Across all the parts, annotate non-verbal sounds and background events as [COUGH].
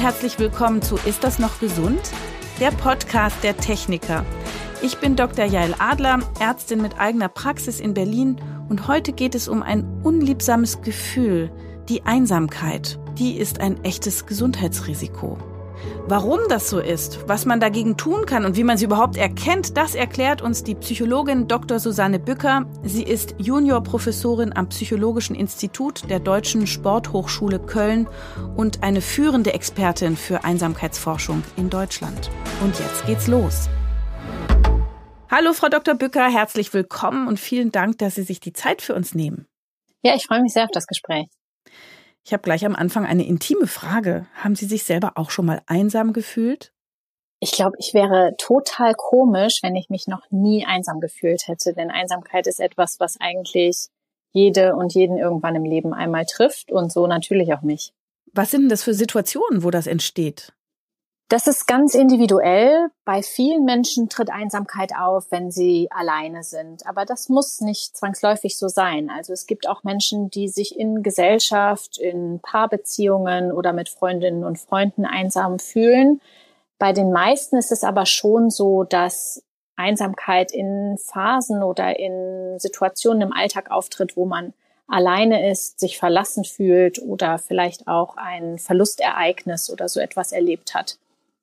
herzlich willkommen zu Ist das noch gesund? Der Podcast der Techniker. Ich bin Dr. Jael Adler, Ärztin mit eigener Praxis in Berlin und heute geht es um ein unliebsames Gefühl, die Einsamkeit. Die ist ein echtes Gesundheitsrisiko. Warum das so ist, was man dagegen tun kann und wie man sie überhaupt erkennt, das erklärt uns die Psychologin Dr. Susanne Bücker. Sie ist Juniorprofessorin am Psychologischen Institut der Deutschen Sporthochschule Köln und eine führende Expertin für Einsamkeitsforschung in Deutschland. Und jetzt geht's los. Hallo, Frau Dr. Bücker, herzlich willkommen und vielen Dank, dass Sie sich die Zeit für uns nehmen. Ja, ich freue mich sehr auf das Gespräch. Ich habe gleich am Anfang eine intime Frage. Haben Sie sich selber auch schon mal einsam gefühlt? Ich glaube, ich wäre total komisch, wenn ich mich noch nie einsam gefühlt hätte, denn Einsamkeit ist etwas, was eigentlich jede und jeden irgendwann im Leben einmal trifft und so natürlich auch mich. Was sind denn das für Situationen, wo das entsteht? Das ist ganz individuell. Bei vielen Menschen tritt Einsamkeit auf, wenn sie alleine sind. Aber das muss nicht zwangsläufig so sein. Also es gibt auch Menschen, die sich in Gesellschaft, in Paarbeziehungen oder mit Freundinnen und Freunden einsam fühlen. Bei den meisten ist es aber schon so, dass Einsamkeit in Phasen oder in Situationen im Alltag auftritt, wo man alleine ist, sich verlassen fühlt oder vielleicht auch ein Verlustereignis oder so etwas erlebt hat.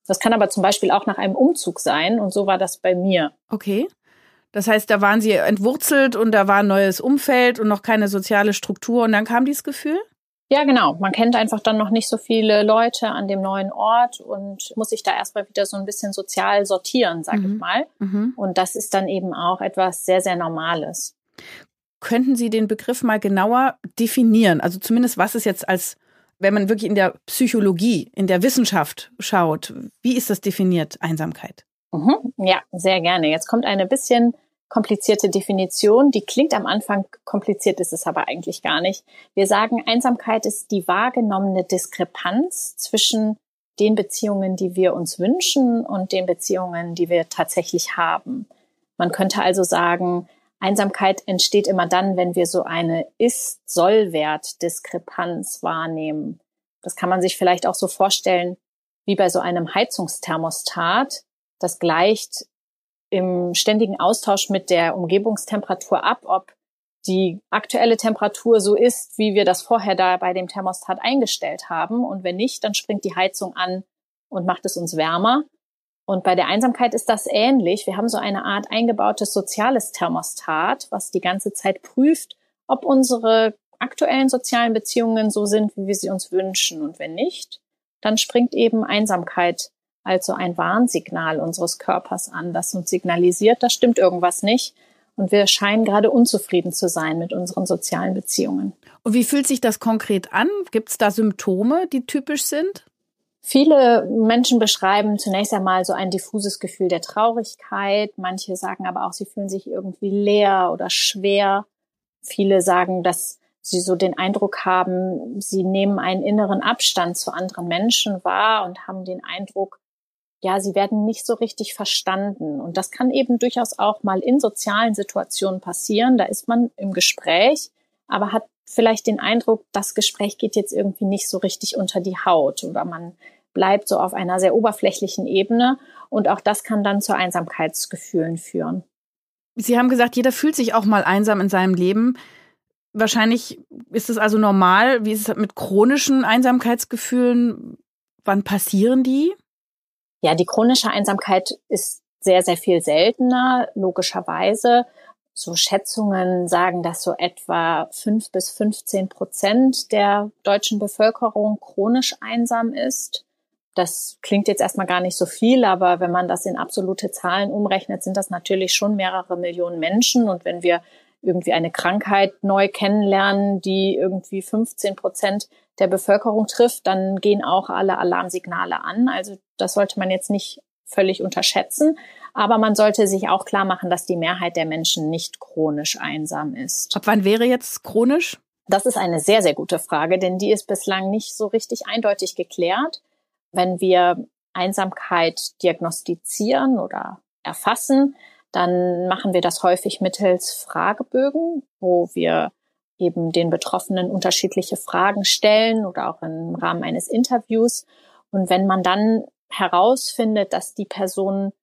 Das kann aber zum Beispiel auch nach einem Umzug sein und so war das bei mir. Okay. Das heißt, da waren sie entwurzelt und da war ein neues Umfeld und noch keine soziale Struktur und dann kam dieses Gefühl? Ja, genau. Man kennt einfach dann noch nicht so viele Leute an dem neuen Ort und muss sich da erstmal wieder so ein bisschen sozial sortieren, sag mhm. ich mal. Mhm. Und das ist dann eben auch etwas sehr, sehr Normales. Könnten Sie den Begriff mal genauer definieren? Also zumindest, was es jetzt als wenn man wirklich in der Psychologie, in der Wissenschaft schaut, wie ist das definiert, Einsamkeit? Mhm, ja, sehr gerne. Jetzt kommt eine bisschen komplizierte Definition. Die klingt am Anfang kompliziert, ist es aber eigentlich gar nicht. Wir sagen, Einsamkeit ist die wahrgenommene Diskrepanz zwischen den Beziehungen, die wir uns wünschen und den Beziehungen, die wir tatsächlich haben. Man könnte also sagen, Einsamkeit entsteht immer dann, wenn wir so eine Ist-Soll-Wert-Diskrepanz wahrnehmen. Das kann man sich vielleicht auch so vorstellen wie bei so einem Heizungsthermostat. Das gleicht im ständigen Austausch mit der Umgebungstemperatur ab, ob die aktuelle Temperatur so ist, wie wir das vorher da bei dem Thermostat eingestellt haben. Und wenn nicht, dann springt die Heizung an und macht es uns wärmer. Und bei der Einsamkeit ist das ähnlich. Wir haben so eine Art eingebautes soziales Thermostat, was die ganze Zeit prüft, ob unsere aktuellen sozialen Beziehungen so sind, wie wir sie uns wünschen. Und wenn nicht, dann springt eben Einsamkeit als so ein Warnsignal unseres Körpers an, das uns signalisiert, da stimmt irgendwas nicht. Und wir scheinen gerade unzufrieden zu sein mit unseren sozialen Beziehungen. Und wie fühlt sich das konkret an? Gibt es da Symptome, die typisch sind? Viele Menschen beschreiben zunächst einmal so ein diffuses Gefühl der Traurigkeit. Manche sagen aber auch, sie fühlen sich irgendwie leer oder schwer. Viele sagen, dass sie so den Eindruck haben, sie nehmen einen inneren Abstand zu anderen Menschen wahr und haben den Eindruck, ja, sie werden nicht so richtig verstanden. Und das kann eben durchaus auch mal in sozialen Situationen passieren. Da ist man im Gespräch, aber hat vielleicht den Eindruck, das Gespräch geht jetzt irgendwie nicht so richtig unter die Haut oder man bleibt so auf einer sehr oberflächlichen Ebene. Und auch das kann dann zu Einsamkeitsgefühlen führen. Sie haben gesagt, jeder fühlt sich auch mal einsam in seinem Leben. Wahrscheinlich ist es also normal. Wie ist es mit chronischen Einsamkeitsgefühlen? Wann passieren die? Ja, die chronische Einsamkeit ist sehr, sehr viel seltener, logischerweise. So Schätzungen sagen, dass so etwa fünf bis 15 Prozent der deutschen Bevölkerung chronisch einsam ist. Das klingt jetzt erstmal gar nicht so viel, aber wenn man das in absolute Zahlen umrechnet, sind das natürlich schon mehrere Millionen Menschen. Und wenn wir irgendwie eine Krankheit neu kennenlernen, die irgendwie 15 Prozent der Bevölkerung trifft, dann gehen auch alle Alarmsignale an. Also das sollte man jetzt nicht völlig unterschätzen. Aber man sollte sich auch klar machen, dass die Mehrheit der Menschen nicht chronisch einsam ist. Ab wann wäre jetzt chronisch? Das ist eine sehr, sehr gute Frage, denn die ist bislang nicht so richtig eindeutig geklärt. Wenn wir Einsamkeit diagnostizieren oder erfassen, dann machen wir das häufig mittels Fragebögen, wo wir eben den Betroffenen unterschiedliche Fragen stellen oder auch im Rahmen eines Interviews. Und wenn man dann herausfindet, dass die Person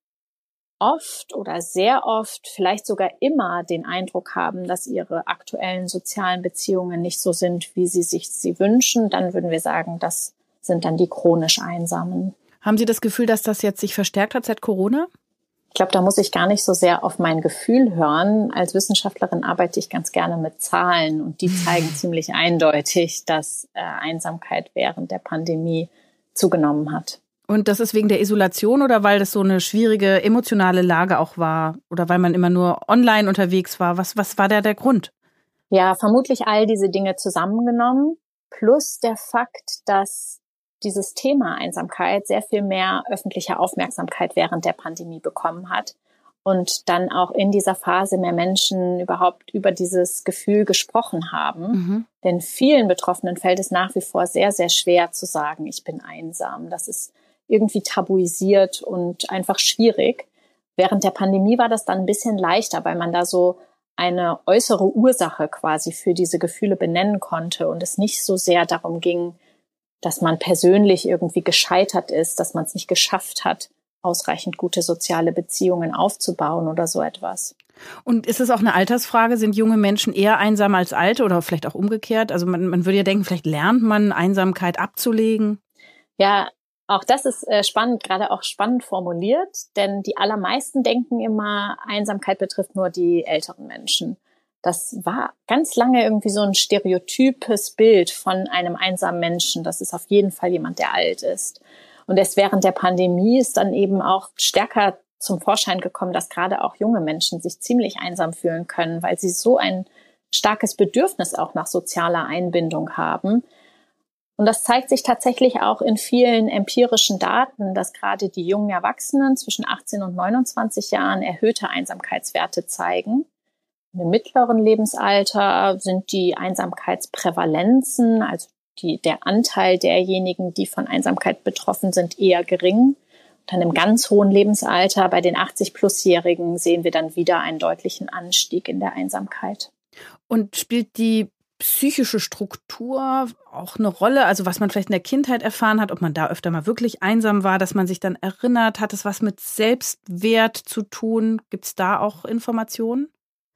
oft oder sehr oft, vielleicht sogar immer den Eindruck haben, dass ihre aktuellen sozialen Beziehungen nicht so sind, wie sie sich sie wünschen, dann würden wir sagen, das sind dann die chronisch Einsamen. Haben Sie das Gefühl, dass das jetzt sich verstärkt hat seit Corona? Ich glaube, da muss ich gar nicht so sehr auf mein Gefühl hören. Als Wissenschaftlerin arbeite ich ganz gerne mit Zahlen und die zeigen [LAUGHS] ziemlich eindeutig, dass äh, Einsamkeit während der Pandemie zugenommen hat. Und das ist wegen der Isolation oder weil das so eine schwierige emotionale Lage auch war oder weil man immer nur online unterwegs war? Was, was war da der Grund? Ja, vermutlich all diese Dinge zusammengenommen plus der Fakt, dass dieses Thema Einsamkeit sehr viel mehr öffentliche Aufmerksamkeit während der Pandemie bekommen hat und dann auch in dieser Phase mehr Menschen überhaupt über dieses Gefühl gesprochen haben. Mhm. Denn vielen Betroffenen fällt es nach wie vor sehr, sehr schwer zu sagen, ich bin einsam. Das ist irgendwie tabuisiert und einfach schwierig. Während der Pandemie war das dann ein bisschen leichter, weil man da so eine äußere Ursache quasi für diese Gefühle benennen konnte und es nicht so sehr darum ging, dass man persönlich irgendwie gescheitert ist, dass man es nicht geschafft hat, ausreichend gute soziale Beziehungen aufzubauen oder so etwas. Und ist es auch eine Altersfrage? Sind junge Menschen eher einsam als alte oder vielleicht auch umgekehrt? Also man, man würde ja denken, vielleicht lernt man Einsamkeit abzulegen. Ja, auch das ist äh, spannend, gerade auch spannend formuliert, denn die allermeisten denken immer, Einsamkeit betrifft nur die älteren Menschen. Das war ganz lange irgendwie so ein stereotypes Bild von einem einsamen Menschen. Das ist auf jeden Fall jemand, der alt ist. Und erst während der Pandemie ist dann eben auch stärker zum Vorschein gekommen, dass gerade auch junge Menschen sich ziemlich einsam fühlen können, weil sie so ein starkes Bedürfnis auch nach sozialer Einbindung haben, und das zeigt sich tatsächlich auch in vielen empirischen Daten, dass gerade die jungen Erwachsenen zwischen 18 und 29 Jahren erhöhte Einsamkeitswerte zeigen. Im mittleren Lebensalter sind die Einsamkeitsprävalenzen, also die, der Anteil derjenigen, die von Einsamkeit betroffen sind, eher gering. Und dann im ganz hohen Lebensalter, bei den 80-Plus-Jährigen, sehen wir dann wieder einen deutlichen Anstieg in der Einsamkeit. Und spielt die psychische Struktur auch eine Rolle? Also was man vielleicht in der Kindheit erfahren hat, ob man da öfter mal wirklich einsam war, dass man sich dann erinnert, hat es was mit Selbstwert zu tun? Gibt es da auch Informationen?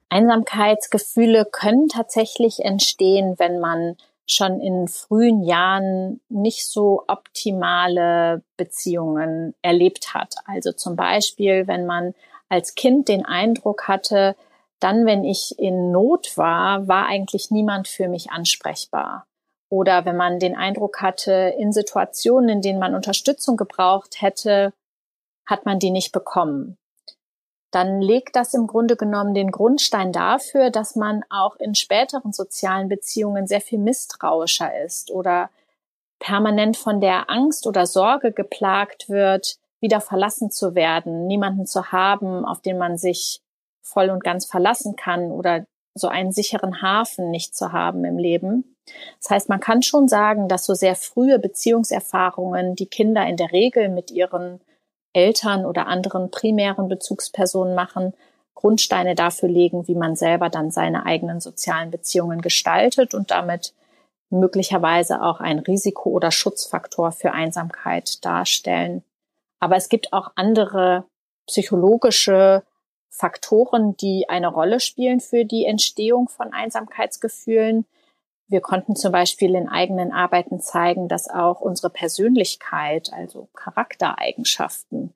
Einsamkeitsgefühle können tatsächlich entstehen, wenn man schon in frühen Jahren nicht so optimale Beziehungen erlebt hat. Also zum Beispiel, wenn man als Kind den Eindruck hatte, dann, wenn ich in Not war, war eigentlich niemand für mich ansprechbar. Oder wenn man den Eindruck hatte, in Situationen, in denen man Unterstützung gebraucht hätte, hat man die nicht bekommen. Dann legt das im Grunde genommen den Grundstein dafür, dass man auch in späteren sozialen Beziehungen sehr viel misstrauischer ist oder permanent von der Angst oder Sorge geplagt wird, wieder verlassen zu werden, niemanden zu haben, auf den man sich voll und ganz verlassen kann oder so einen sicheren Hafen nicht zu haben im Leben. Das heißt, man kann schon sagen, dass so sehr frühe Beziehungserfahrungen die Kinder in der Regel mit ihren Eltern oder anderen primären Bezugspersonen machen, Grundsteine dafür legen, wie man selber dann seine eigenen sozialen Beziehungen gestaltet und damit möglicherweise auch ein Risiko oder Schutzfaktor für Einsamkeit darstellen. Aber es gibt auch andere psychologische Faktoren, die eine Rolle spielen für die Entstehung von Einsamkeitsgefühlen. Wir konnten zum Beispiel in eigenen Arbeiten zeigen, dass auch unsere Persönlichkeit, also Charaktereigenschaften,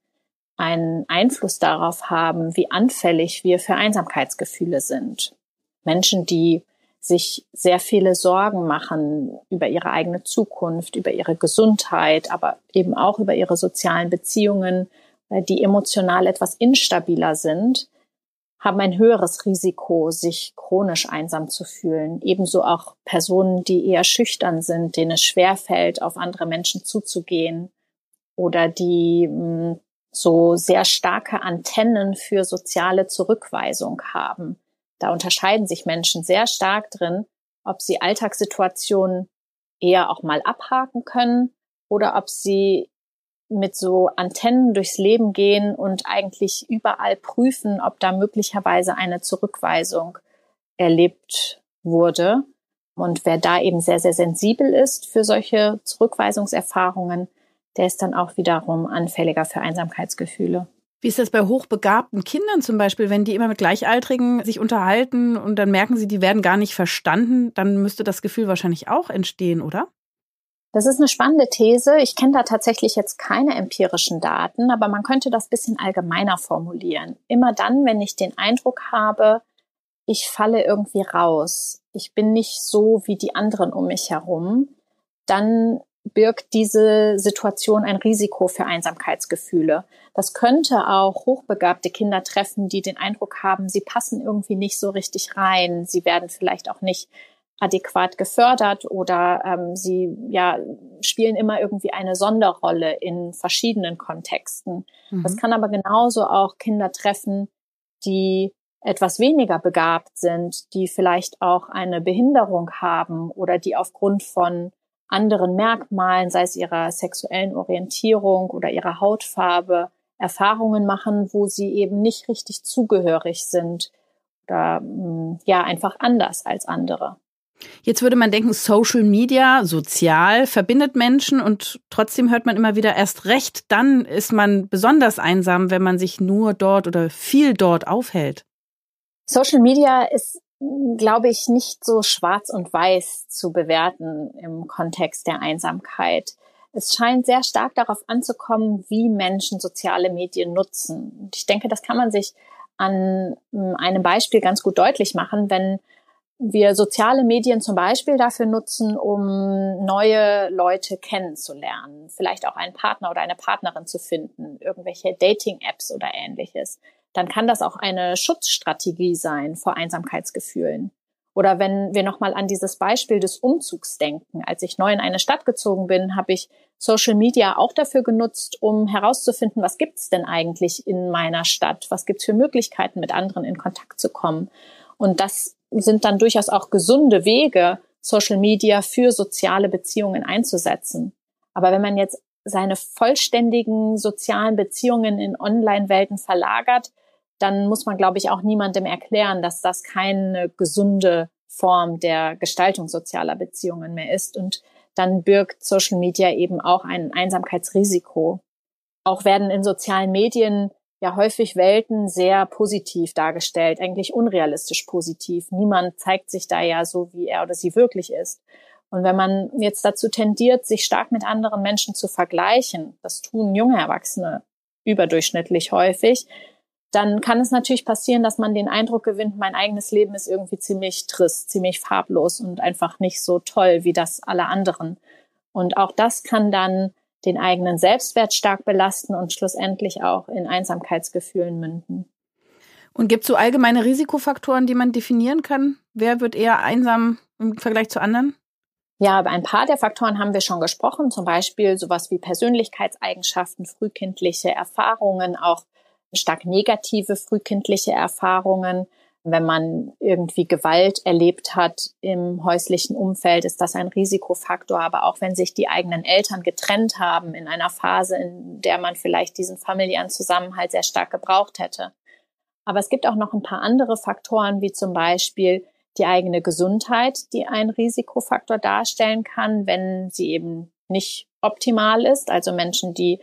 einen Einfluss darauf haben, wie anfällig wir für Einsamkeitsgefühle sind. Menschen, die sich sehr viele Sorgen machen über ihre eigene Zukunft, über ihre Gesundheit, aber eben auch über ihre sozialen Beziehungen, die emotional etwas instabiler sind, haben ein höheres Risiko, sich chronisch einsam zu fühlen. Ebenso auch Personen, die eher schüchtern sind, denen es schwerfällt, auf andere Menschen zuzugehen oder die hm, so sehr starke Antennen für soziale Zurückweisung haben. Da unterscheiden sich Menschen sehr stark drin, ob sie Alltagssituationen eher auch mal abhaken können oder ob sie mit so Antennen durchs Leben gehen und eigentlich überall prüfen, ob da möglicherweise eine Zurückweisung erlebt wurde. Und wer da eben sehr, sehr sensibel ist für solche Zurückweisungserfahrungen, der ist dann auch wiederum anfälliger für Einsamkeitsgefühle. Wie ist das bei hochbegabten Kindern zum Beispiel, wenn die immer mit Gleichaltrigen sich unterhalten und dann merken sie, die werden gar nicht verstanden, dann müsste das Gefühl wahrscheinlich auch entstehen, oder? Das ist eine spannende These. Ich kenne da tatsächlich jetzt keine empirischen Daten, aber man könnte das bisschen allgemeiner formulieren. Immer dann, wenn ich den Eindruck habe, ich falle irgendwie raus, ich bin nicht so wie die anderen um mich herum, dann birgt diese Situation ein Risiko für Einsamkeitsgefühle. Das könnte auch hochbegabte Kinder treffen, die den Eindruck haben, sie passen irgendwie nicht so richtig rein, sie werden vielleicht auch nicht adäquat gefördert oder ähm, sie ja spielen immer irgendwie eine Sonderrolle in verschiedenen Kontexten. Mhm. Das kann aber genauso auch Kinder treffen, die etwas weniger begabt sind, die vielleicht auch eine Behinderung haben oder die aufgrund von anderen Merkmalen, sei es ihrer sexuellen Orientierung oder ihrer Hautfarbe, Erfahrungen machen, wo sie eben nicht richtig zugehörig sind oder mm, ja einfach anders als andere. Jetzt würde man denken, Social Media, sozial, verbindet Menschen und trotzdem hört man immer wieder erst recht, dann ist man besonders einsam, wenn man sich nur dort oder viel dort aufhält. Social Media ist glaube ich, nicht so schwarz und weiß zu bewerten im Kontext der Einsamkeit. Es scheint sehr stark darauf anzukommen, wie Menschen soziale Medien nutzen. Und ich denke, das kann man sich an hm, einem Beispiel ganz gut deutlich machen, wenn wir soziale Medien zum Beispiel dafür nutzen, um neue Leute kennenzulernen, vielleicht auch einen Partner oder eine Partnerin zu finden, irgendwelche Dating-Apps oder ähnliches dann kann das auch eine Schutzstrategie sein vor Einsamkeitsgefühlen. Oder wenn wir nochmal an dieses Beispiel des Umzugs denken. Als ich neu in eine Stadt gezogen bin, habe ich Social Media auch dafür genutzt, um herauszufinden, was gibt's denn eigentlich in meiner Stadt? Was gibt's für Möglichkeiten, mit anderen in Kontakt zu kommen? Und das sind dann durchaus auch gesunde Wege, Social Media für soziale Beziehungen einzusetzen. Aber wenn man jetzt seine vollständigen sozialen Beziehungen in Online-Welten verlagert, dann muss man, glaube ich, auch niemandem erklären, dass das keine gesunde Form der Gestaltung sozialer Beziehungen mehr ist. Und dann birgt Social Media eben auch ein Einsamkeitsrisiko. Auch werden in sozialen Medien ja häufig Welten sehr positiv dargestellt, eigentlich unrealistisch positiv. Niemand zeigt sich da ja so, wie er oder sie wirklich ist. Und wenn man jetzt dazu tendiert, sich stark mit anderen Menschen zu vergleichen, das tun junge Erwachsene überdurchschnittlich häufig, dann kann es natürlich passieren, dass man den Eindruck gewinnt, mein eigenes Leben ist irgendwie ziemlich trist, ziemlich farblos und einfach nicht so toll wie das aller anderen. Und auch das kann dann den eigenen Selbstwert stark belasten und schlussendlich auch in Einsamkeitsgefühlen münden. Und gibt es so allgemeine Risikofaktoren, die man definieren kann? Wer wird eher einsam im Vergleich zu anderen? Ja, über ein paar der Faktoren haben wir schon gesprochen, zum Beispiel sowas wie Persönlichkeitseigenschaften, frühkindliche Erfahrungen, auch stark negative frühkindliche Erfahrungen. Wenn man irgendwie Gewalt erlebt hat im häuslichen Umfeld, ist das ein Risikofaktor. Aber auch wenn sich die eigenen Eltern getrennt haben in einer Phase, in der man vielleicht diesen familiären Zusammenhalt sehr stark gebraucht hätte. Aber es gibt auch noch ein paar andere Faktoren, wie zum Beispiel die eigene Gesundheit, die ein Risikofaktor darstellen kann, wenn sie eben nicht optimal ist. Also Menschen, die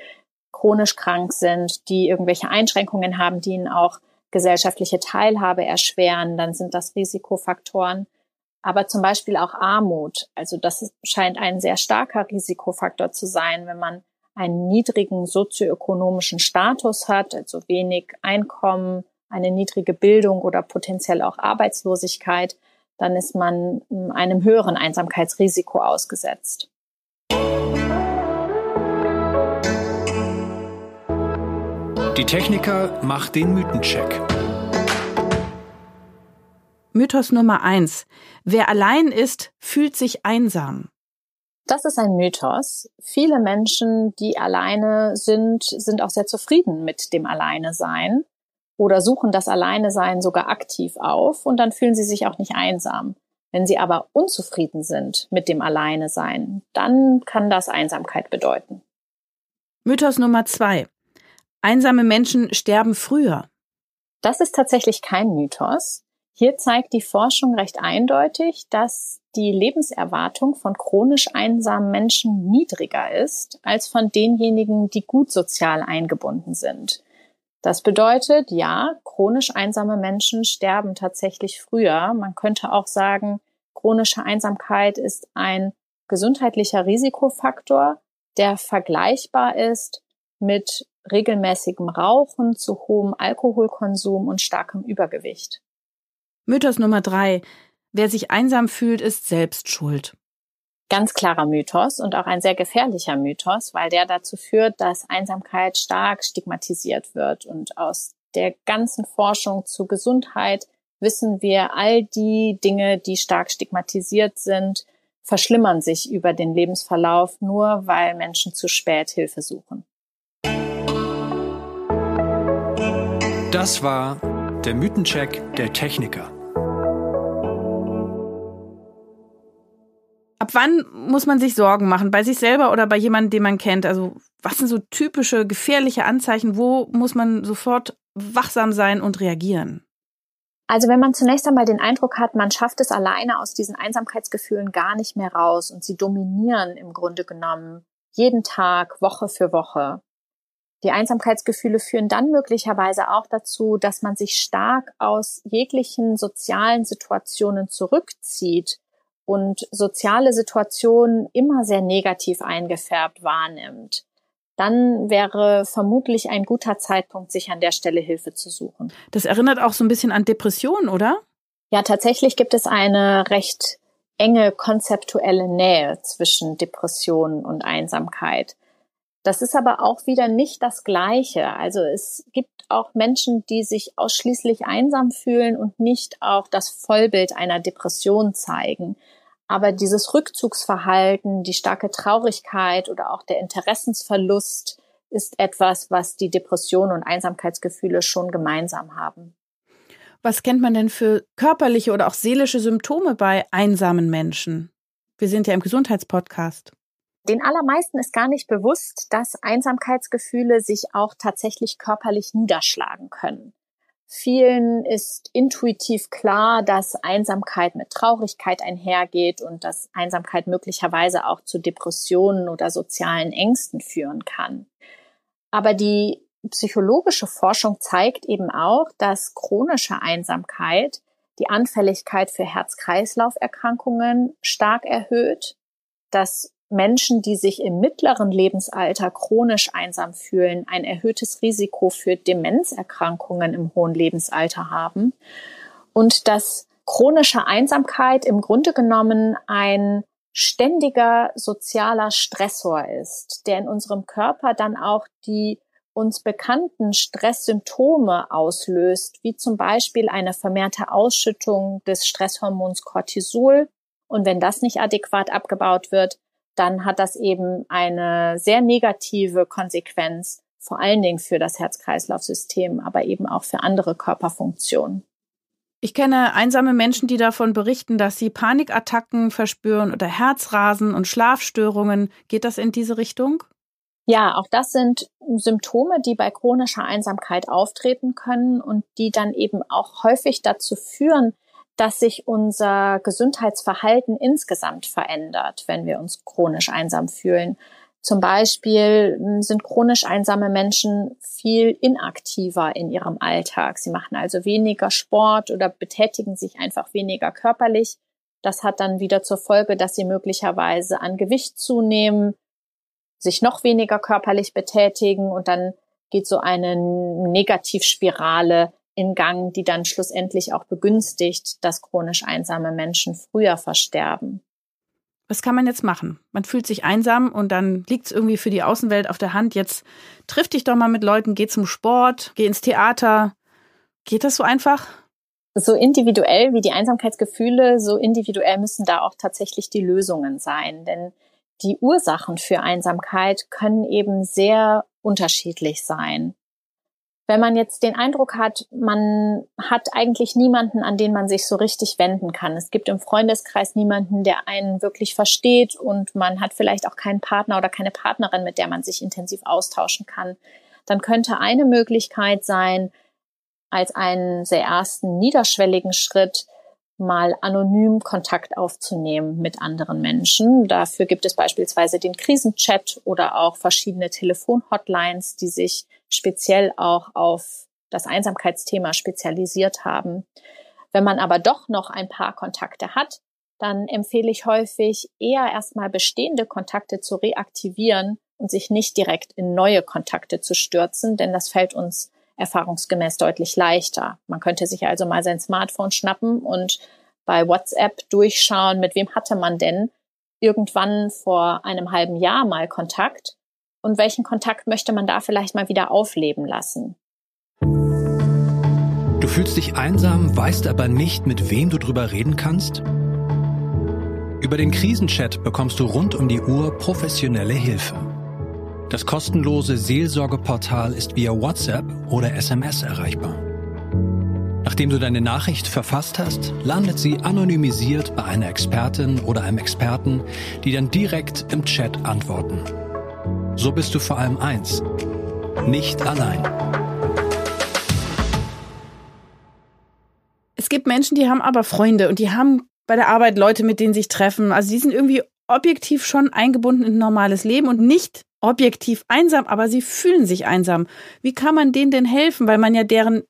chronisch krank sind, die irgendwelche Einschränkungen haben, die ihnen auch gesellschaftliche Teilhabe erschweren, dann sind das Risikofaktoren. Aber zum Beispiel auch Armut. Also das scheint ein sehr starker Risikofaktor zu sein, wenn man einen niedrigen sozioökonomischen Status hat, also wenig Einkommen, eine niedrige Bildung oder potenziell auch Arbeitslosigkeit, dann ist man einem höheren Einsamkeitsrisiko ausgesetzt. Die Techniker macht den Mythencheck. Mythos Nummer eins. Wer allein ist, fühlt sich einsam. Das ist ein Mythos. Viele Menschen, die alleine sind, sind auch sehr zufrieden mit dem Alleine-Sein oder suchen das Alleine-Sein sogar aktiv auf und dann fühlen sie sich auch nicht einsam. Wenn sie aber unzufrieden sind mit dem Alleine-Sein, dann kann das Einsamkeit bedeuten. Mythos Nummer zwei. Einsame Menschen sterben früher. Das ist tatsächlich kein Mythos. Hier zeigt die Forschung recht eindeutig, dass die Lebenserwartung von chronisch einsamen Menschen niedriger ist als von denjenigen, die gut sozial eingebunden sind. Das bedeutet, ja, chronisch einsame Menschen sterben tatsächlich früher. Man könnte auch sagen, chronische Einsamkeit ist ein gesundheitlicher Risikofaktor, der vergleichbar ist mit regelmäßigem Rauchen, zu hohem Alkoholkonsum und starkem Übergewicht. Mythos Nummer drei. Wer sich einsam fühlt, ist selbst schuld. Ganz klarer Mythos und auch ein sehr gefährlicher Mythos, weil der dazu führt, dass Einsamkeit stark stigmatisiert wird. Und aus der ganzen Forschung zu Gesundheit wissen wir, all die Dinge, die stark stigmatisiert sind, verschlimmern sich über den Lebensverlauf, nur weil Menschen zu spät Hilfe suchen. Das war der Mythencheck der Techniker. Ab wann muss man sich Sorgen machen? Bei sich selber oder bei jemandem, den man kennt? Also was sind so typische gefährliche Anzeichen? Wo muss man sofort wachsam sein und reagieren? Also wenn man zunächst einmal den Eindruck hat, man schafft es alleine aus diesen Einsamkeitsgefühlen gar nicht mehr raus und sie dominieren im Grunde genommen jeden Tag, Woche für Woche. Die Einsamkeitsgefühle führen dann möglicherweise auch dazu, dass man sich stark aus jeglichen sozialen Situationen zurückzieht und soziale Situationen immer sehr negativ eingefärbt wahrnimmt dann wäre vermutlich ein guter Zeitpunkt, sich an der Stelle Hilfe zu suchen. Das erinnert auch so ein bisschen an Depressionen, oder? Ja, tatsächlich gibt es eine recht enge konzeptuelle Nähe zwischen Depressionen und Einsamkeit. Das ist aber auch wieder nicht das Gleiche. Also es gibt auch Menschen, die sich ausschließlich einsam fühlen und nicht auch das Vollbild einer Depression zeigen. Aber dieses Rückzugsverhalten, die starke Traurigkeit oder auch der Interessensverlust ist etwas, was die Depression und Einsamkeitsgefühle schon gemeinsam haben. Was kennt man denn für körperliche oder auch seelische Symptome bei einsamen Menschen? Wir sind ja im Gesundheitspodcast. Den allermeisten ist gar nicht bewusst, dass Einsamkeitsgefühle sich auch tatsächlich körperlich niederschlagen können. Vielen ist intuitiv klar, dass Einsamkeit mit Traurigkeit einhergeht und dass Einsamkeit möglicherweise auch zu Depressionen oder sozialen Ängsten führen kann. Aber die psychologische Forschung zeigt eben auch, dass chronische Einsamkeit die Anfälligkeit für Herz-Kreislauf-Erkrankungen stark erhöht, dass Menschen, die sich im mittleren Lebensalter chronisch einsam fühlen, ein erhöhtes Risiko für Demenzerkrankungen im hohen Lebensalter haben und dass chronische Einsamkeit im Grunde genommen ein ständiger sozialer Stressor ist, der in unserem Körper dann auch die uns bekannten Stresssymptome auslöst, wie zum Beispiel eine vermehrte Ausschüttung des Stresshormons Cortisol. Und wenn das nicht adäquat abgebaut wird, dann hat das eben eine sehr negative Konsequenz, vor allen Dingen für das Herz-Kreislauf-System, aber eben auch für andere Körperfunktionen. Ich kenne einsame Menschen, die davon berichten, dass sie Panikattacken verspüren oder Herzrasen und Schlafstörungen. Geht das in diese Richtung? Ja, auch das sind Symptome, die bei chronischer Einsamkeit auftreten können und die dann eben auch häufig dazu führen, dass sich unser Gesundheitsverhalten insgesamt verändert, wenn wir uns chronisch einsam fühlen. Zum Beispiel hm, sind chronisch einsame Menschen viel inaktiver in ihrem Alltag. Sie machen also weniger Sport oder betätigen sich einfach weniger körperlich. Das hat dann wieder zur Folge, dass sie möglicherweise an Gewicht zunehmen, sich noch weniger körperlich betätigen und dann geht so eine Negativspirale in Gang, die dann schlussendlich auch begünstigt, dass chronisch einsame Menschen früher versterben. Was kann man jetzt machen? Man fühlt sich einsam und dann liegt es irgendwie für die Außenwelt auf der Hand. Jetzt triff dich doch mal mit Leuten, geh zum Sport, geh ins Theater. Geht das so einfach? So individuell wie die Einsamkeitsgefühle, so individuell müssen da auch tatsächlich die Lösungen sein. Denn die Ursachen für Einsamkeit können eben sehr unterschiedlich sein. Wenn man jetzt den Eindruck hat, man hat eigentlich niemanden, an den man sich so richtig wenden kann. Es gibt im Freundeskreis niemanden, der einen wirklich versteht und man hat vielleicht auch keinen Partner oder keine Partnerin, mit der man sich intensiv austauschen kann. Dann könnte eine Möglichkeit sein, als einen sehr ersten niederschwelligen Schritt mal anonym Kontakt aufzunehmen mit anderen Menschen. Dafür gibt es beispielsweise den Krisenchat oder auch verschiedene Telefonhotlines, die sich speziell auch auf das Einsamkeitsthema spezialisiert haben. Wenn man aber doch noch ein paar Kontakte hat, dann empfehle ich häufig eher erstmal bestehende Kontakte zu reaktivieren und sich nicht direkt in neue Kontakte zu stürzen, denn das fällt uns erfahrungsgemäß deutlich leichter. Man könnte sich also mal sein Smartphone schnappen und bei WhatsApp durchschauen, mit wem hatte man denn irgendwann vor einem halben Jahr mal Kontakt und welchen Kontakt möchte man da vielleicht mal wieder aufleben lassen. Du fühlst dich einsam, weißt aber nicht, mit wem du drüber reden kannst? Über den Krisenchat bekommst du rund um die Uhr professionelle Hilfe. Das kostenlose Seelsorgeportal ist via WhatsApp oder SMS erreichbar. Nachdem du deine Nachricht verfasst hast, landet sie anonymisiert bei einer Expertin oder einem Experten, die dann direkt im Chat antworten. So bist du vor allem eins, nicht allein. Es gibt Menschen, die haben aber Freunde und die haben bei der Arbeit Leute, mit denen sich treffen. Also die sind irgendwie objektiv schon eingebunden in ein normales Leben und nicht objektiv einsam, aber sie fühlen sich einsam. Wie kann man denen denn helfen? Weil man ja deren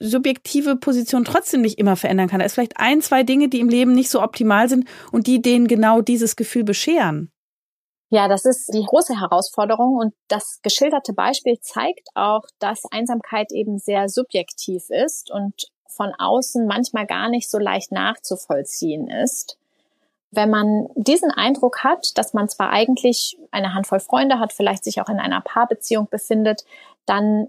subjektive Position trotzdem nicht immer verändern kann. Da ist vielleicht ein, zwei Dinge, die im Leben nicht so optimal sind und die denen genau dieses Gefühl bescheren. Ja, das ist die große Herausforderung und das geschilderte Beispiel zeigt auch, dass Einsamkeit eben sehr subjektiv ist und von außen manchmal gar nicht so leicht nachzuvollziehen ist wenn man diesen Eindruck hat, dass man zwar eigentlich eine Handvoll Freunde hat, vielleicht sich auch in einer Paarbeziehung befindet, dann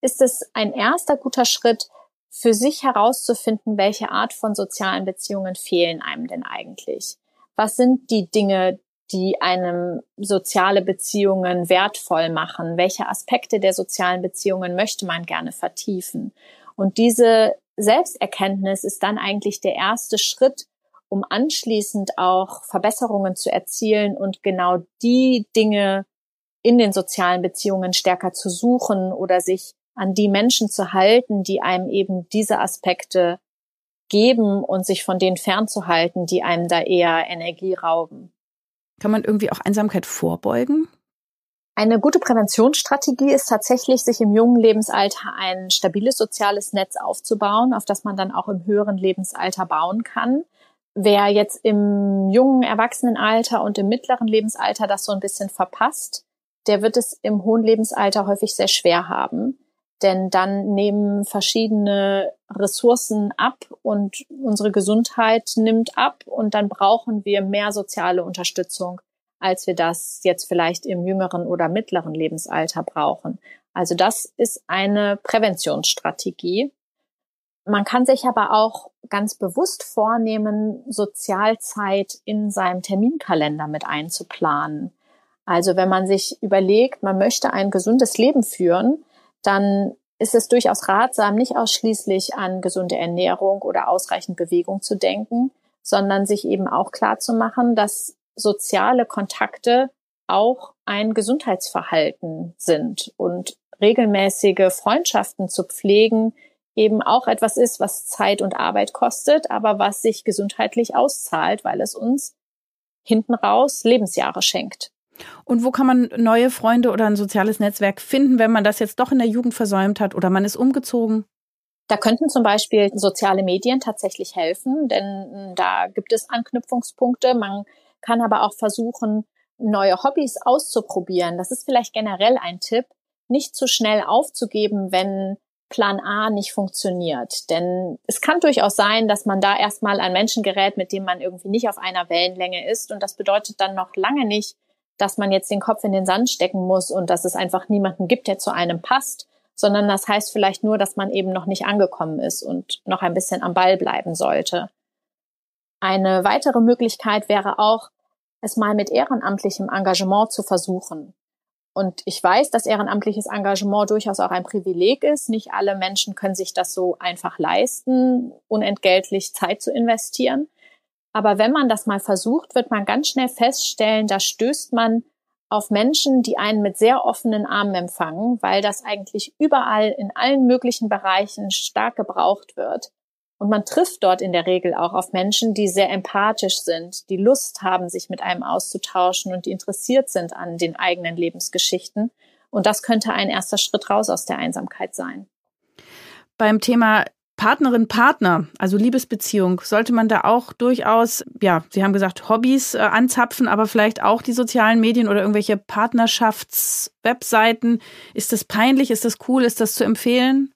ist es ein erster guter Schritt, für sich herauszufinden, welche Art von sozialen Beziehungen fehlen einem denn eigentlich? Was sind die Dinge, die einem soziale Beziehungen wertvoll machen? Welche Aspekte der sozialen Beziehungen möchte man gerne vertiefen? Und diese Selbsterkenntnis ist dann eigentlich der erste Schritt, um anschließend auch Verbesserungen zu erzielen und genau die Dinge in den sozialen Beziehungen stärker zu suchen oder sich an die Menschen zu halten, die einem eben diese Aspekte geben und sich von denen fernzuhalten, die einem da eher Energie rauben. Kann man irgendwie auch Einsamkeit vorbeugen? Eine gute Präventionsstrategie ist tatsächlich, sich im jungen Lebensalter ein stabiles soziales Netz aufzubauen, auf das man dann auch im höheren Lebensalter bauen kann. Wer jetzt im jungen Erwachsenenalter und im mittleren Lebensalter das so ein bisschen verpasst, der wird es im hohen Lebensalter häufig sehr schwer haben. Denn dann nehmen verschiedene Ressourcen ab und unsere Gesundheit nimmt ab und dann brauchen wir mehr soziale Unterstützung, als wir das jetzt vielleicht im jüngeren oder mittleren Lebensalter brauchen. Also das ist eine Präventionsstrategie. Man kann sich aber auch ganz bewusst vornehmen, Sozialzeit in seinem Terminkalender mit einzuplanen. Also wenn man sich überlegt, man möchte ein gesundes Leben führen, dann ist es durchaus ratsam, nicht ausschließlich an gesunde Ernährung oder ausreichend Bewegung zu denken, sondern sich eben auch klar zu machen, dass soziale Kontakte auch ein Gesundheitsverhalten sind und regelmäßige Freundschaften zu pflegen, eben auch etwas ist, was Zeit und Arbeit kostet, aber was sich gesundheitlich auszahlt, weil es uns hinten raus Lebensjahre schenkt. Und wo kann man neue Freunde oder ein soziales Netzwerk finden, wenn man das jetzt doch in der Jugend versäumt hat oder man ist umgezogen? Da könnten zum Beispiel soziale Medien tatsächlich helfen, denn hm, da gibt es Anknüpfungspunkte. Man kann aber auch versuchen, neue Hobbys auszuprobieren. Das ist vielleicht generell ein Tipp, nicht zu schnell aufzugeben, wenn Plan A nicht funktioniert. Denn es kann durchaus sein, dass man da erstmal an Menschen gerät, mit dem man irgendwie nicht auf einer Wellenlänge ist. Und das bedeutet dann noch lange nicht, dass man jetzt den Kopf in den Sand stecken muss und dass es einfach niemanden gibt, der zu einem passt, sondern das heißt vielleicht nur, dass man eben noch nicht angekommen ist und noch ein bisschen am Ball bleiben sollte. Eine weitere Möglichkeit wäre auch, es mal mit ehrenamtlichem Engagement zu versuchen. Und ich weiß, dass ehrenamtliches Engagement durchaus auch ein Privileg ist. Nicht alle Menschen können sich das so einfach leisten, unentgeltlich Zeit zu investieren. Aber wenn man das mal versucht, wird man ganz schnell feststellen, da stößt man auf Menschen, die einen mit sehr offenen Armen empfangen, weil das eigentlich überall in allen möglichen Bereichen stark gebraucht wird. Und man trifft dort in der Regel auch auf Menschen, die sehr empathisch sind, die Lust haben, sich mit einem auszutauschen und die interessiert sind an den eigenen Lebensgeschichten. Und das könnte ein erster Schritt raus aus der Einsamkeit sein. Beim Thema Partnerin, Partner, also Liebesbeziehung, sollte man da auch durchaus, ja, Sie haben gesagt, Hobbys äh, anzapfen, aber vielleicht auch die sozialen Medien oder irgendwelche Partnerschaftswebseiten. Ist das peinlich? Ist das cool? Ist das zu empfehlen?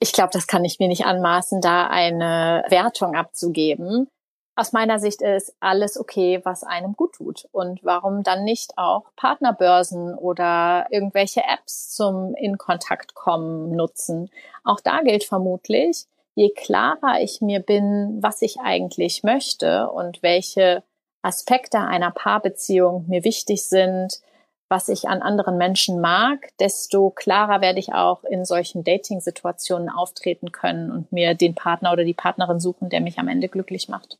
Ich glaube, das kann ich mir nicht anmaßen, da eine Wertung abzugeben. Aus meiner Sicht ist alles okay, was einem gut tut. Und warum dann nicht auch Partnerbörsen oder irgendwelche Apps zum in Kontakt kommen nutzen? Auch da gilt vermutlich, je klarer ich mir bin, was ich eigentlich möchte und welche Aspekte einer Paarbeziehung mir wichtig sind, was ich an anderen Menschen mag, desto klarer werde ich auch in solchen Dating-Situationen auftreten können und mir den Partner oder die Partnerin suchen, der mich am Ende glücklich macht.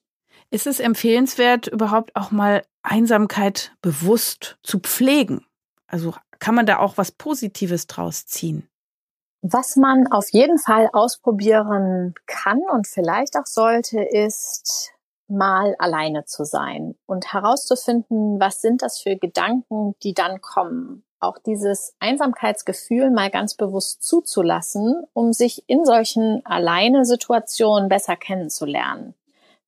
Ist es empfehlenswert, überhaupt auch mal Einsamkeit bewusst zu pflegen? Also kann man da auch was Positives draus ziehen? Was man auf jeden Fall ausprobieren kann und vielleicht auch sollte, ist mal alleine zu sein und herauszufinden, was sind das für Gedanken, die dann kommen. Auch dieses Einsamkeitsgefühl mal ganz bewusst zuzulassen, um sich in solchen alleine Situationen besser kennenzulernen.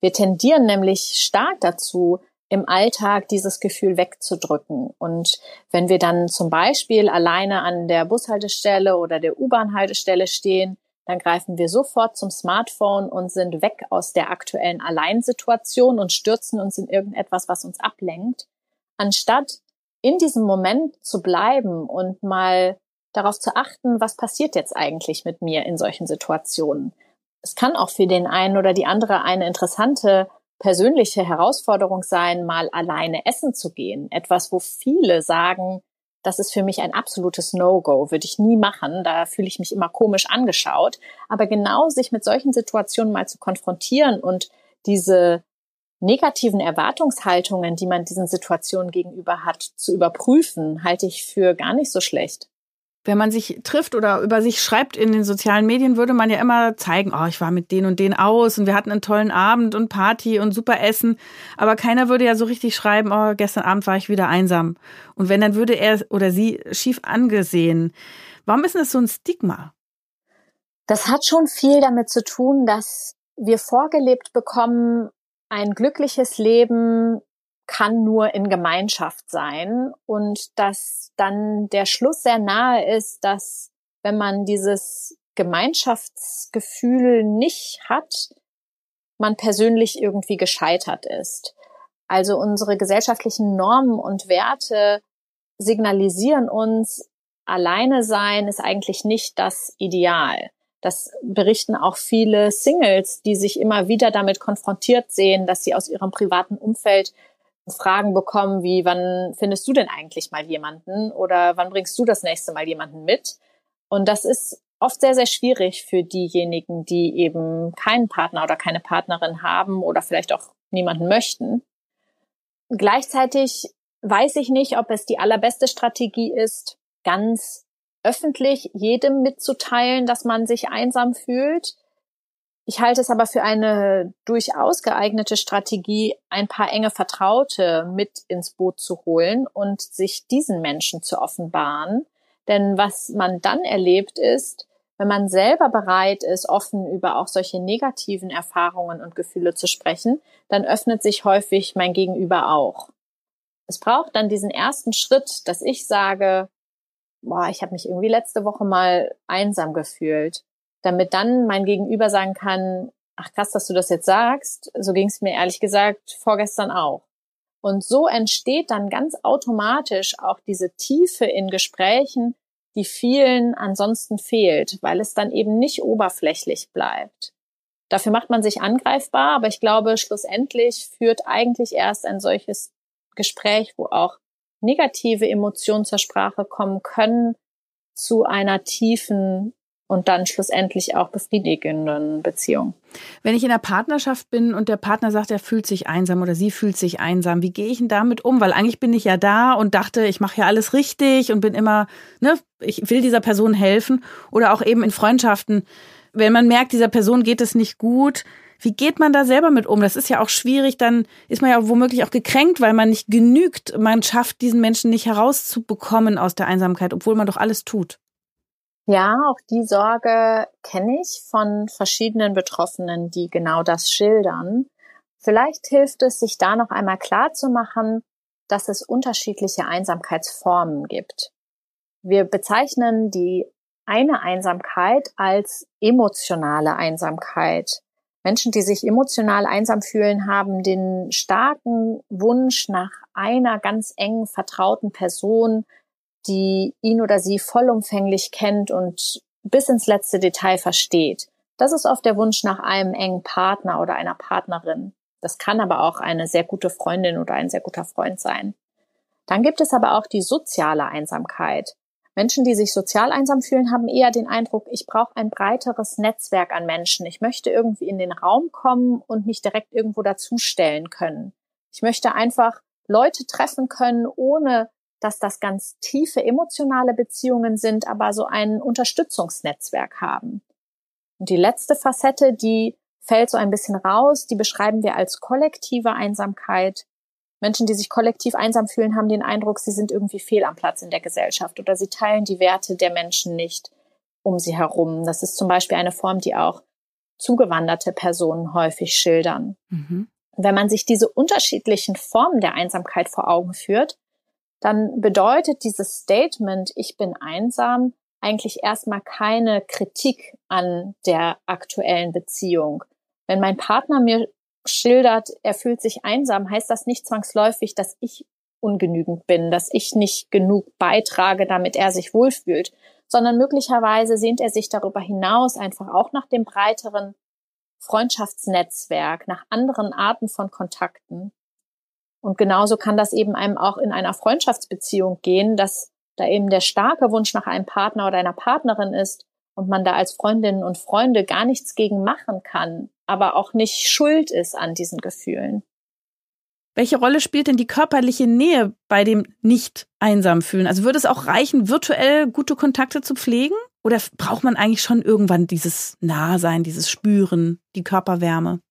Wir tendieren nämlich stark dazu, im Alltag dieses Gefühl wegzudrücken. Und wenn wir dann zum Beispiel alleine an der Bushaltestelle oder der U-Bahn-Haltestelle stehen, dann greifen wir sofort zum Smartphone und sind weg aus der aktuellen Alleinsituation und stürzen uns in irgendetwas, was uns ablenkt, anstatt in diesem Moment zu bleiben und mal darauf zu achten, was passiert jetzt eigentlich mit mir in solchen Situationen es kann auch für den einen oder die andere eine interessante persönliche Herausforderung sein, mal alleine essen zu gehen. Etwas, wo viele sagen, das ist für mich ein absolutes No-Go, würde ich nie machen, da fühle ich mich immer komisch angeschaut. Aber genau sich mit solchen Situationen mal zu konfrontieren und diese negativen Erwartungshaltungen, die man diesen Situationen gegenüber hat, zu überprüfen, halte ich für gar nicht so schlecht wenn man sich trifft oder über sich schreibt in den sozialen Medien, würde man ja immer zeigen, oh, ich war mit denen und denen aus und wir hatten einen tollen Abend und Party und super Essen. Aber keiner würde ja so richtig schreiben, oh, gestern Abend war ich wieder einsam. Und wenn, dann würde er oder sie schief angesehen. Warum ist das so ein Stigma? Das hat schon viel damit zu tun, dass wir vorgelebt bekommen, ein glückliches Leben kann nur in Gemeinschaft sein und dass dann der Schluss sehr nahe ist, dass wenn man dieses Gemeinschaftsgefühl nicht hat, man persönlich irgendwie gescheitert ist. Also unsere gesellschaftlichen Normen und Werte signalisieren uns, alleine sein ist eigentlich nicht das Ideal. Das berichten auch viele Singles, die sich immer wieder damit konfrontiert sehen, dass sie aus ihrem privaten Umfeld Fragen bekommen wie, wann findest du denn eigentlich mal jemanden oder wann bringst du das nächste Mal jemanden mit? Und das ist oft sehr, sehr schwierig für diejenigen, die eben keinen Partner oder keine Partnerin haben oder vielleicht auch niemanden möchten. Gleichzeitig weiß ich nicht, ob es die allerbeste Strategie ist, ganz öffentlich jedem mitzuteilen, dass man sich einsam fühlt. Ich halte es aber für eine durchaus geeignete Strategie, ein paar enge Vertraute mit ins Boot zu holen und sich diesen Menschen zu offenbaren. Denn was man dann erlebt ist, wenn man selber bereit ist, offen über auch solche negativen Erfahrungen und Gefühle zu sprechen, dann öffnet sich häufig mein Gegenüber auch. Es braucht dann diesen ersten Schritt, dass ich sage, boah, ich habe mich irgendwie letzte Woche mal einsam gefühlt damit dann mein Gegenüber sagen kann, ach krass, dass du das jetzt sagst, so ging es mir ehrlich gesagt vorgestern auch. Und so entsteht dann ganz automatisch auch diese Tiefe in Gesprächen, die vielen ansonsten fehlt, weil es dann eben nicht oberflächlich bleibt. Dafür macht man sich angreifbar, aber ich glaube, schlussendlich führt eigentlich erst ein solches Gespräch, wo auch negative Emotionen zur Sprache kommen können, zu einer tiefen und dann schlussendlich auch befriedigenden Beziehung. Wenn ich in einer Partnerschaft bin und der Partner sagt, er fühlt sich einsam oder sie fühlt sich einsam, wie gehe ich denn damit um? Weil eigentlich bin ich ja da und dachte, ich mache ja alles richtig und bin immer, ne, ich will dieser Person helfen oder auch eben in Freundschaften, wenn man merkt, dieser Person geht es nicht gut, wie geht man da selber mit um? Das ist ja auch schwierig, dann ist man ja womöglich auch gekränkt, weil man nicht genügt. Man schafft diesen Menschen nicht herauszubekommen aus der Einsamkeit, obwohl man doch alles tut. Ja, auch die Sorge kenne ich von verschiedenen Betroffenen, die genau das schildern. Vielleicht hilft es, sich da noch einmal klar zu machen, dass es unterschiedliche Einsamkeitsformen gibt. Wir bezeichnen die eine Einsamkeit als emotionale Einsamkeit. Menschen, die sich emotional einsam fühlen, haben den starken Wunsch nach einer ganz engen, vertrauten Person, die ihn oder sie vollumfänglich kennt und bis ins letzte Detail versteht. Das ist oft der Wunsch nach einem engen Partner oder einer Partnerin. Das kann aber auch eine sehr gute Freundin oder ein sehr guter Freund sein. Dann gibt es aber auch die soziale Einsamkeit. Menschen, die sich sozial einsam fühlen, haben eher den Eindruck, ich brauche ein breiteres Netzwerk an Menschen. Ich möchte irgendwie in den Raum kommen und mich direkt irgendwo dazustellen können. Ich möchte einfach Leute treffen können, ohne dass das ganz tiefe emotionale Beziehungen sind, aber so ein Unterstützungsnetzwerk haben. Und die letzte Facette, die fällt so ein bisschen raus, die beschreiben wir als kollektive Einsamkeit. Menschen, die sich kollektiv einsam fühlen, haben den Eindruck, sie sind irgendwie fehl am Platz in der Gesellschaft oder sie teilen die Werte der Menschen nicht um sie herum. Das ist zum Beispiel eine Form, die auch zugewanderte Personen häufig schildern. Mhm. Wenn man sich diese unterschiedlichen Formen der Einsamkeit vor Augen führt, dann bedeutet dieses Statement, ich bin einsam, eigentlich erstmal keine Kritik an der aktuellen Beziehung. Wenn mein Partner mir schildert, er fühlt sich einsam, heißt das nicht zwangsläufig, dass ich ungenügend bin, dass ich nicht genug beitrage, damit er sich wohlfühlt, sondern möglicherweise sehnt er sich darüber hinaus einfach auch nach dem breiteren Freundschaftsnetzwerk, nach anderen Arten von Kontakten. Und genauso kann das eben einem auch in einer Freundschaftsbeziehung gehen, dass da eben der starke Wunsch nach einem Partner oder einer Partnerin ist und man da als Freundinnen und Freunde gar nichts gegen machen kann, aber auch nicht schuld ist an diesen Gefühlen. Welche Rolle spielt denn die körperliche Nähe bei dem nicht einsam fühlen? Also würde es auch reichen, virtuell gute Kontakte zu pflegen? Oder braucht man eigentlich schon irgendwann dieses Nahsein, dieses Spüren, die Körperwärme?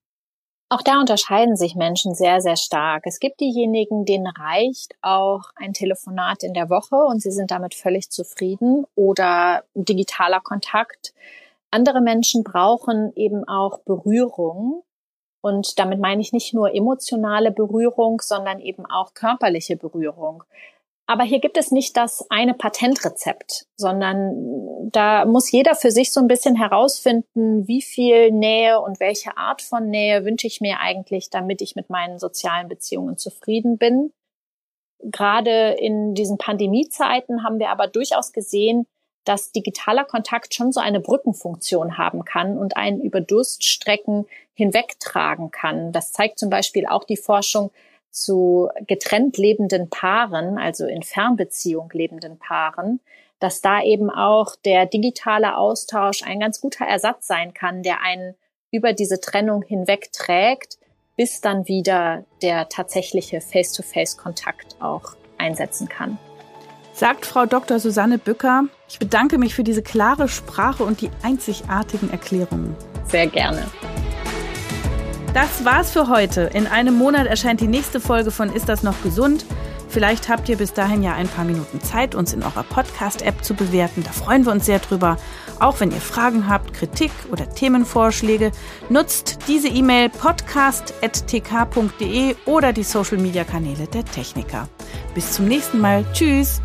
Auch da unterscheiden sich Menschen sehr, sehr stark. Es gibt diejenigen, denen reicht auch ein Telefonat in der Woche und sie sind damit völlig zufrieden oder digitaler Kontakt. Andere Menschen brauchen eben auch Berührung. Und damit meine ich nicht nur emotionale Berührung, sondern eben auch körperliche Berührung. Aber hier gibt es nicht das eine Patentrezept, sondern da muss jeder für sich so ein bisschen herausfinden, wie viel Nähe und welche Art von Nähe wünsche ich mir eigentlich, damit ich mit meinen sozialen Beziehungen zufrieden bin. Gerade in diesen Pandemiezeiten haben wir aber durchaus gesehen, dass digitaler Kontakt schon so eine Brückenfunktion haben kann und einen über Durststrecken hinwegtragen kann. Das zeigt zum Beispiel auch die Forschung zu getrennt lebenden Paaren, also in Fernbeziehung lebenden Paaren, dass da eben auch der digitale Austausch ein ganz guter Ersatz sein kann, der einen über diese Trennung hinweg trägt, bis dann wieder der tatsächliche Face-to-Face-Kontakt auch einsetzen kann. Sagt Frau Dr. Susanne Bücker, ich bedanke mich für diese klare Sprache und die einzigartigen Erklärungen. Sehr gerne. Das war's für heute. In einem Monat erscheint die nächste Folge von Ist das noch gesund? Vielleicht habt ihr bis dahin ja ein paar Minuten Zeit, uns in eurer Podcast-App zu bewerten. Da freuen wir uns sehr drüber. Auch wenn ihr Fragen habt, Kritik oder Themenvorschläge, nutzt diese E-Mail podcast.tk.de oder die Social-Media-Kanäle der Techniker. Bis zum nächsten Mal. Tschüss!